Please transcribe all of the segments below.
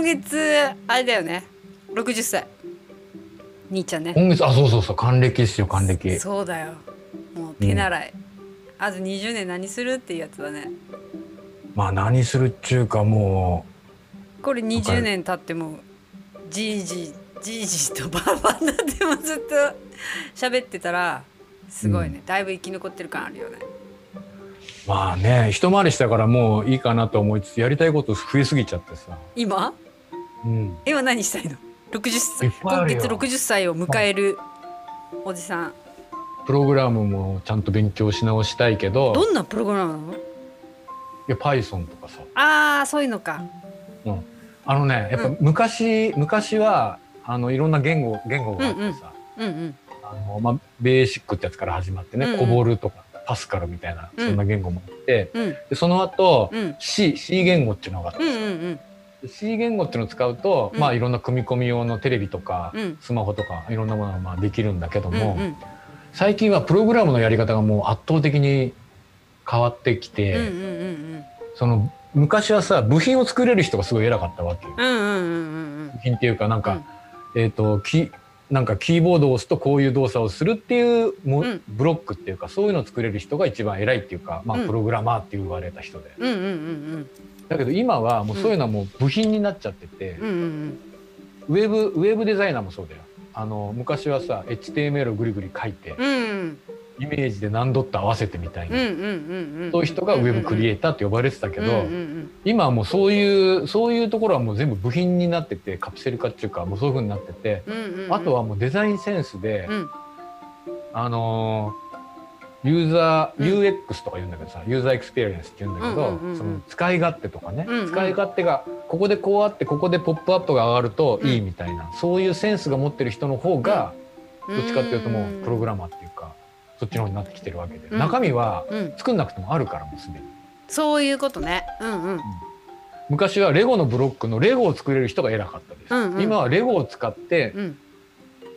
今月あれだよね。60歳。兄ちゃんね。今月あそうそうそう。還暦ですよ還暦。そうだよ。もう手習い、あと20年何するっていうやつだね。まあ何するっちゅうかもこれ20年経ってもじいじじいじとばあばになってもずっと 喋ってたらすごいね、だいぶ生き残ってる感あるよね。うまあね一回りしたからもういいかなと思いつつやりたいこと増えすぎちゃってさ、今？うん、今何したいの？60い歳今月60歳を迎えるおじさん。プログラムもちゃんと勉強し直したいけど。どんなプログラムなの？いや Python とかさ。ああそういうのか。あのねやっぱ昔、昔はあのいろんな言語言語があってさ、うんうん。あのまあ、ベーシックってやつから始まってね、うんうん。コボルとかパスカルみたいなうんそんな言語もあって、うん。でその後、うん。C, C 言語っていうのがあってさ、うんうんで C 言語っていうのを使うと、うん。まあいろんな組み込み用のテレビとか、うん。スマホとかいろんなものがまあできるんだけどうんも、うん。最近はプログラムのやり方がもう圧倒的に変わってきて、うんうんうんその昔はさ部品を作れる人がすごい偉かったわけよ。うんうんうんうん部品っていうかなんか、えっ、とキなんかキーボードを押すとこういう動作をするっていうも、うん。ブロックっていうかそういうのを作れる人が一番偉いっていうか、まあ、うん。プログラマーって言われた人で、うんうんうんだけど今はもうそういうのはもう部品になっちゃってて、うん。うんうんウェブウェブデザイナーもそうだよ。あの昔はさ HTML をぐりぐり書いて、うんうん。イメージで何ドット合わせてみたいな、うんうんそういう人がウェブクリエイターって呼ばれてたけど、うんうん今はもうそういうそういうところはもう全部部品になっててカプセル化っていうかもうそういう風になってて、うんうんうん。あとはもうデザインセンスで、うん。あのーユーザー、うん UX とか言うんだけどさユーザーエクスペリエンスって言うんだけど、うんうんうんうん。その使い勝手とかね、うんうん。使い勝手がここでこうあってここでポップアップが上がるといいみたいな、そういうセンスが持ってる人の方が、どっちかっていうともうプログラマーっていうかそっちの方になってきてるわけで、うん。中身はうん。作んなくてもあるからもうすでに。そういうことね。うん。うん。昔はレゴのブロックのレゴを作れる人が偉かったです、うんうん。今はレゴを使ってうん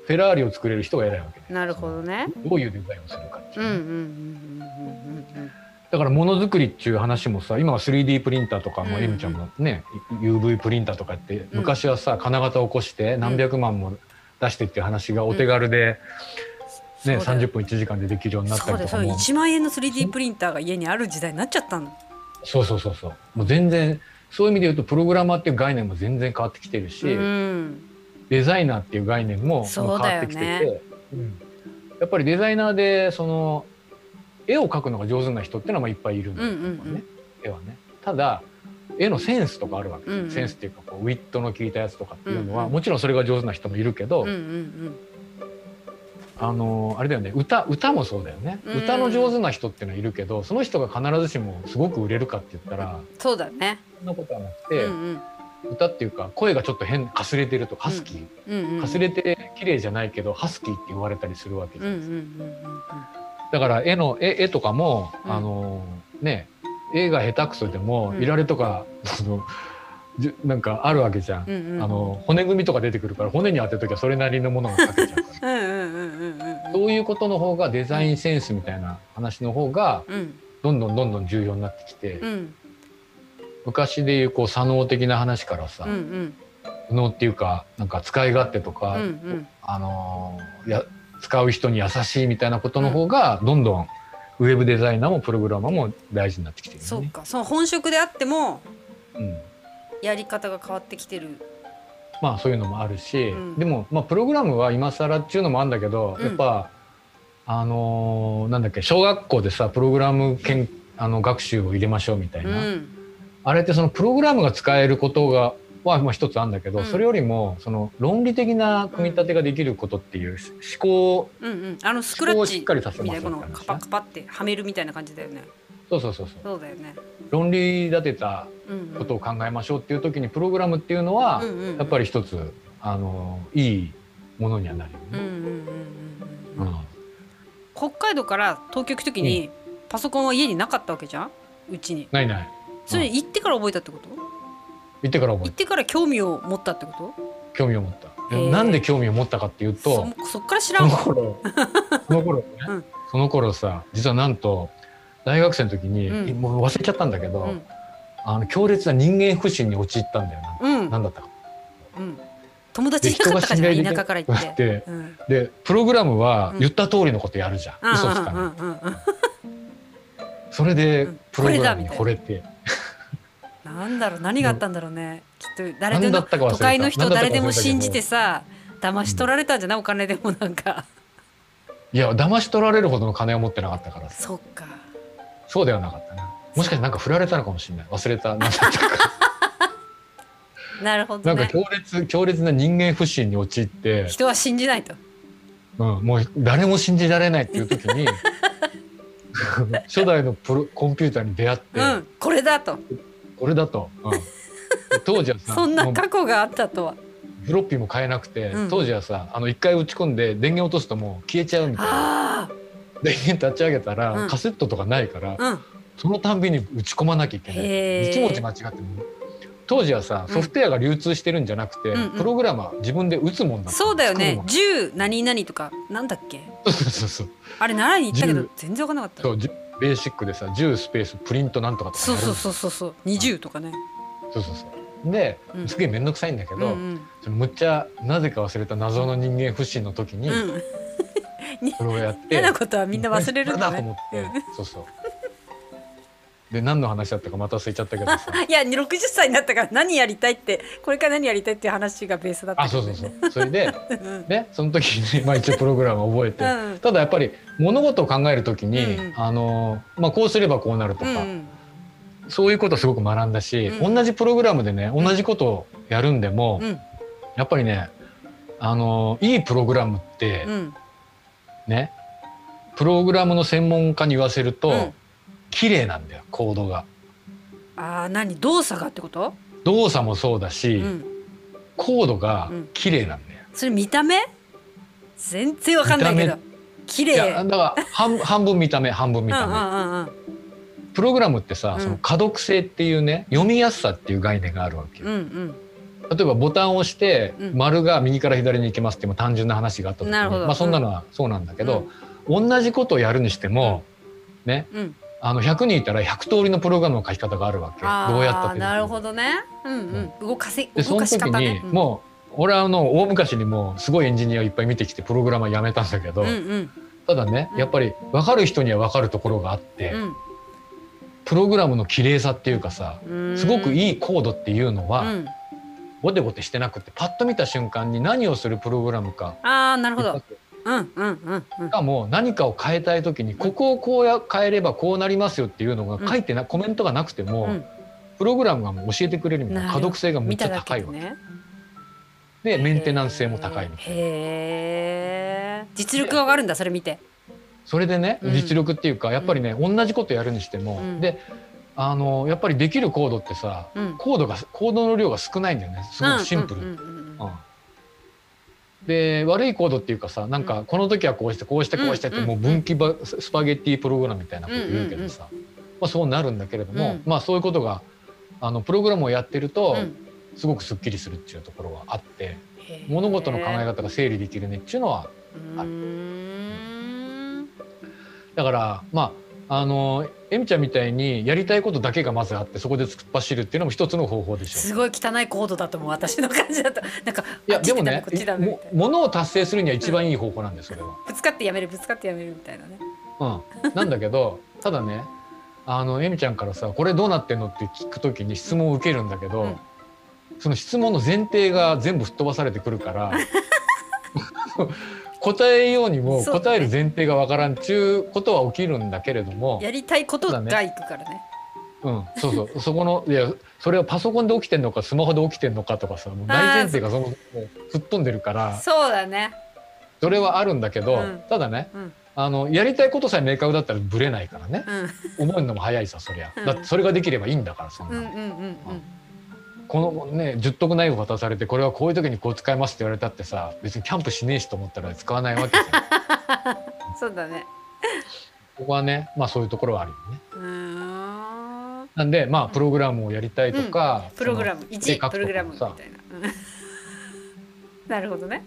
フェラーリを作れる人が偉いわけ。でなるほどね。どういうデザインをするかっていうね、うんうんうんうん。だからものづくりっていう話もさ今は 3D プリンターとかも M ちゃんもね UV プリンターとかって昔はさ金型を起こして何百万も出してっていう話がお手軽で、ね、そうだよ。30分1時間でできるようになったりとかも。1万円の 3D プリンターが家にある時代になっちゃったの。そうそうそうそう。もう全然そういう意味で言うとプログラマーっていう概念も全然変わってきてるし、うんデザイナーっていう概念も変わってきてて、うん。やっぱりデザイナーでその絵を描くのが上手な人っていうのはまあいっぱいいるんだよね、うんうんうん。絵はね。ただ絵のセンスとかあるわけ、うんうん。センスっていうかこうウィットの効いたやつとかっていうのは、うんうん。もちろんそれが上手な人もいるけど、うんうんあのあれだよね。歌歌もそうだよね、うん歌の上手な人っていうのはいるけどその人が必ずしもすごく売れるかって言ったらそうだね。そんなことはなくうて、ん歌っていうか声がちょっと変かすれてるとハスキー、うんうんかすれて綺麗じゃないけどハスキーって言われたりするわけじゃうんうんうんないですか、うん。だから絵の絵絵とかも、うん。あのね絵が下手くそでも、うん。いられとか そのなんかあるわけじゃん、うんうんうん。あの骨組みとか出てくるから骨に当てときはそれなりのものが描けちゃうから。うんうんうんうんうん。そういうことの方がデザインセンスみたいな話の方がうん。どんどんどんどん重要になってきて、うん昔でいうこう左脳的な話からさ、うんうん。右脳っていうかなんか使い勝手とか、うんうん。あのーや使う人に優しいみたいなことの方がどんどんウェブデザイナーもプログラマーも大事になってきてるそう。か。その本職であってもうん。やり方が変わってきてる。まあそういうのもあるし、うん。でもまあプログラムは今更っていうのもあるんだけど、うん。やっぱあのーなんだっけ小学校でさプログラム研あの学習を入れましょうみたいうな、んあれってそのプログラムが使えることがはまあ一つあるんだけど、うん。それよりもその論理的な組み立てができることっていう思考うんうん。あのスクラッチ思考をしっかりさせみますたいなこのカパカパってはめるみたいな感じだよね。そうそうそうそう。そうだよね。論理立てたことを考えましょうっていう時にプログラムっていうのは、やっぱり一つあのいいものにはなるよね。北海道から東京行く時にパソコンは家になかったわけじゃん？うちに。ないないそれ行ってから覚えたってこと？言ってから覚え行ってから興味を持ったってこと？興味を持った。なんで興味を持ったかっていうとそそっから知そらんわ。の頃。その頃ね、うん。その頃さ実はなんと大学生の時に、うん。もう忘れちゃったんだけど、うん。あの強烈な人間不信に陥ったんだよな。うん。なんだったか。うん、友達いなかったからじゃ田舎から行って。でプログラムはうん。言った通りのことやるじゃん、嘘つかない、うんうんうん。うんそれでうん。プログラムに惚れて、なんだろう何があったんだろうね。きっと誰でも都会の人誰でも信じてさ騙し取られたんじゃない？お金でもなんか。いや騙し取られるほどの金を持ってなかったからさ。そっか。そうではなかったな。もしかしてなんか振られたのかもしれない。忘れた。何だったか。なるほどね。なんか強烈強烈な人間不信に陥って、人は信じないと。うん、もう誰も信じられないっていう時に 初代のプロコンピューターに出会って、うんこれだと。これだと、うん。当時はさそんな過去があったとは。フロッピーも買えなくて、うん。当時はさあの一回打ち込んで電源落とすともう消えちゃうみたいなあ電源立ち上げたら、うん。カセットとかないから。そのたんびに打ち込まなきゃいけない。一文字間違っても当時はさソフトウェアが流通してるんじゃなくて、うんうんプログラマー自分で打つもんだそうだよね作。十何々とかなんだっけ？るもんそうそうそうあれ習いに行ったけど10全然わかんなかったそ。うじベーシックでさ10スペースプリントなんとかとかそうそうそうそうそう。二十とかね。そうそうそうで、うんすげえ面倒くさいんだけど、うんうん。むっちゃなぜか忘れた謎の人間不信の時にうん。それをやって、嫌なことはみんな忘れるんだ これだと思ね。って、そうそうで何の話だったかまた忘れちゃったけどさ。いや60歳になったから何やりたいってこれから何やりたいっていう話がベースだったあそうそうそう。それでうん。ねその時に、まあ、一応プログラムを覚えて、うん。ただやっぱり物事を考える時に、うん。うんあのまあ、こうすればこうなるとか、うんうん。そういうことをすごく学んだし、うん。同じプログラムでね同じことをやるんでも、うん。やっぱりねあのいいプログラムってうん。ね、プログラムの専門家に言わせると、うん綺麗なんだよコードが。あー何？動作がってこと、動作もそうだし、うん、コードがうん。綺麗なんだよ。それ見た目？全然わかんないけど。綺麗。いやだから半 半分見た目半分見た目、うんうんうんうん。プログラムってさ、うん。その可読性っていうね読みやすさっていう概念があるわけよ、うんうん。例えばボタンを押して、うん。丸が右から左に行きますっていう単純な話があった時になるほど。まあ、そんなのはそうなんだけど、同じことをやるにしても、ねうんあの100人いたら100通りのプログラムの書き方があるわけどうやったってなるほどね。うんうん。動かせでその動かし時にもう俺はあの大昔にもうすごいエンジニアをいっぱい見てきてプログラマー辞めたんだけど、うんうん。ただねうん。やっぱり分かる人には分かるところがあって、プログラムの綺麗さっていうかさうん。すごくいいいコードっていうのは、うん、ゴテゴテしてなくてパッと見た瞬間に何をするプログラムかああなるほど。うんうんうんうんしかも何かを変えたい時にここをこうや変えればこうなりますよっていうのが書いてな、コメントがなくても、うん。プログラムが教えてくれるみたいな可読性がめっちゃ高いわけ、けでね。でメンテナンス性も高いみたいな。実力が上がるんだそれ見て。それでねうん。実力っていうかやっぱりね、同じことやるにしても、うん。であのやっぱりできるコードってさうん。コードがコードの量が少ないんだよね。すごくシンプル、うんで悪いコードっていうかさなんかこの時はこうしてこうしてこうしてってうん。もう分岐ばスパゲッティプログラムみたいなこと言うけどさ、まあ、そうなるんだけれども、うん。まあそういうことがあのプログラムをやってるとうん。すごくすっきりするっていうところはあって物事の考え方が整理できるねっていうのはうーん。だからまああのえみちゃんみたいにやりたいことだけがまずあってそこで突っ走るっていうのも一つの方法でしょすごい汚いコードだと思う私の感じだと。なんかいやでもねものを達成するには一番いい方法なんですそれは。ぶつかってやめるぶつかってやめるみたいなね。うん、なんだけど ただねあのえみちゃんからさ「これどうなってんの?」って聞く時に質問を受けるんだけど、うん。その質問の前提が全部吹っ飛ばされてくるから 答えようにも答える前提がわからんっちゅうことは起きるんだけれども。やりたいことがそうだ行くからね。うん、そうそう。そこのいやそれはパソコンで起きてんのかスマホで起きてんのかとかさもう大前提がそのもう吹っ飛んでるから。そうだね。それはあるんだけど、うん。ただねうん。あのやりたいことさえ明確だったらブレないからね。うん。思うのも早いさそりゃ、うん。だってそれができればいいんだからそんなの、うんうんうん。うんこのね十徳ナイフ渡されてこれはこういう時にこう使いますって言われたってさ別にキャンプしねえしと思ったら使わないわけじゃん。そうだね。ここはねまあそういうところはあるよね。うーん。なんでまあプログラムをやりたいとか、プログラム。その1絵描くとかプログラムみたいさ。なうん。なるほどね